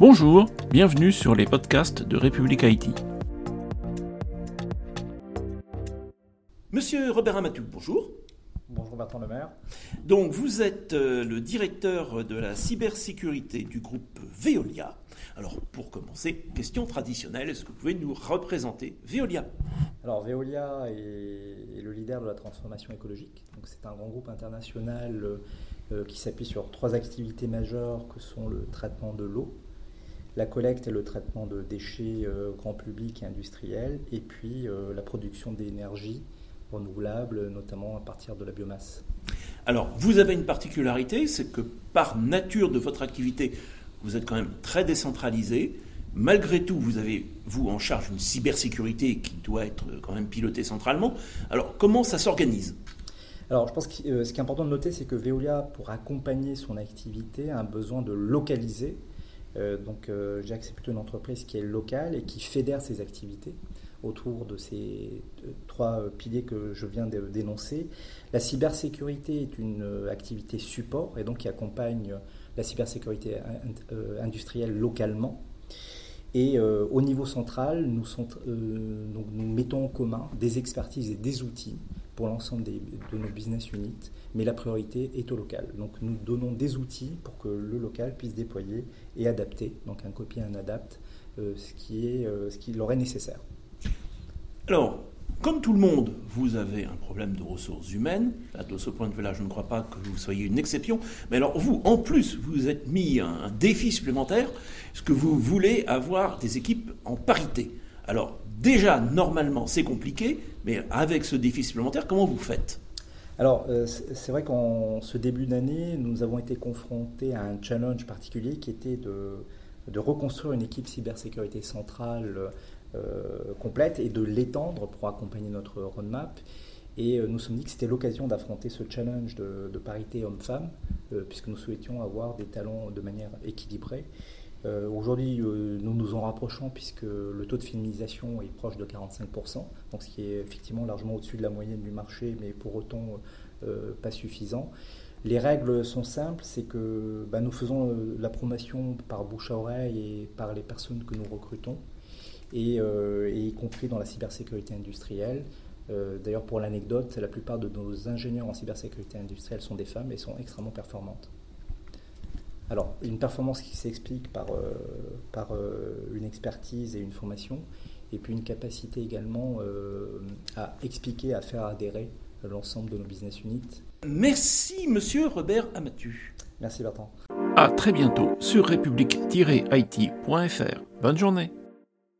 Bonjour, bienvenue sur les podcasts de République Haïti. Monsieur Robert Amatou, bonjour. Bonjour Bertrand Lemaire. Donc vous êtes euh, le directeur de la cybersécurité du groupe Veolia. Alors pour commencer, question traditionnelle, est-ce que vous pouvez nous représenter Veolia? Alors Veolia est, le leader de la transformation écologique. Donc c'est un grand groupe international euh, qui s'appuie sur trois activités majeures que sont le traitement de l'eau, la collecte et le traitement de déchets euh, grand public et industriels, et puis euh, la production d'énergie renouvelable, notamment à partir de la biomasse. Alors, vous avez une particularité, c'est que par nature de votre activité, vous êtes quand même très décentralisé. Malgré tout, vous avez, vous, en charge une cybersécurité qui doit être quand même pilotée centralement. Alors, comment ça s'organise? Alors, je pense que euh, ce qui est important de noter, c'est que Veolia, pour accompagner son activité, a un besoin de localiser euh, donc euh, c'est plutôt une entreprise qui est locale et qui fédère ses activités autour de ces euh, trois piliers que je viens de dénoncer. La cybersécurité est une activité support et donc qui accompagne la cybersécurité industrielle localement. Et au niveau central, nous, mettons en commun des expertises et des outils pour l'ensemble de nos business units, mais la priorité est au local. Donc nous donnons des outils pour que le local puisse déployer et adapter, donc un copie, un adapte, euh, ce, qui est, euh, ce qui leur est nécessaire. Alors, comme tout le monde, vous avez un problème de ressources humaines. de ce point de vue-là, je ne crois pas que vous soyez une exception. Mais alors, vous, en plus, vous êtes mis un, un défi supplémentaire, ce que vous voulez avoir des équipes en parité. Alors, déjà, normalement, c'est compliqué, mais avec ce défi supplémentaire, comment vous faites? Alors, euh, c'est vrai qu'en ce début d'année, nous avons été confrontés à un challenge particulier qui était de, reconstruire une équipe cybersécurité centrale euh, complète et de l'étendre pour accompagner notre roadmap. Et euh, nous nous sommes dit que c'était l'occasion d'affronter ce challenge de parité homme-femme, puisque nous souhaitions avoir des talents de manière équilibrée. Euh, aujourd'hui, euh, nous nous en rapprochons puisque le taux de féminisation est proche de 45%, donc ce qui est effectivement largement au-dessus de la moyenne du marché, mais pour autant euh, pas suffisant. Les règles sont simples, c'est que bah, nous faisons la promotion par bouche à oreille et par les personnes que nous recrutons, et, et y compris dans la cybersécurité industrielle. D'ailleurs, pour l'anecdote, la plupart de nos ingénieurs en cybersécurité industrielle sont des femmes et sont extrêmement performantes. Alors, une performance qui s'explique par, euh, par euh, une expertise et une formation, et puis une capacité également euh, à expliquer, à faire adhérer l'ensemble de nos business units. Merci, monsieur Robert Amatu. Merci, Bertrand. À très bientôt sur république-it.fr. Bonne journée.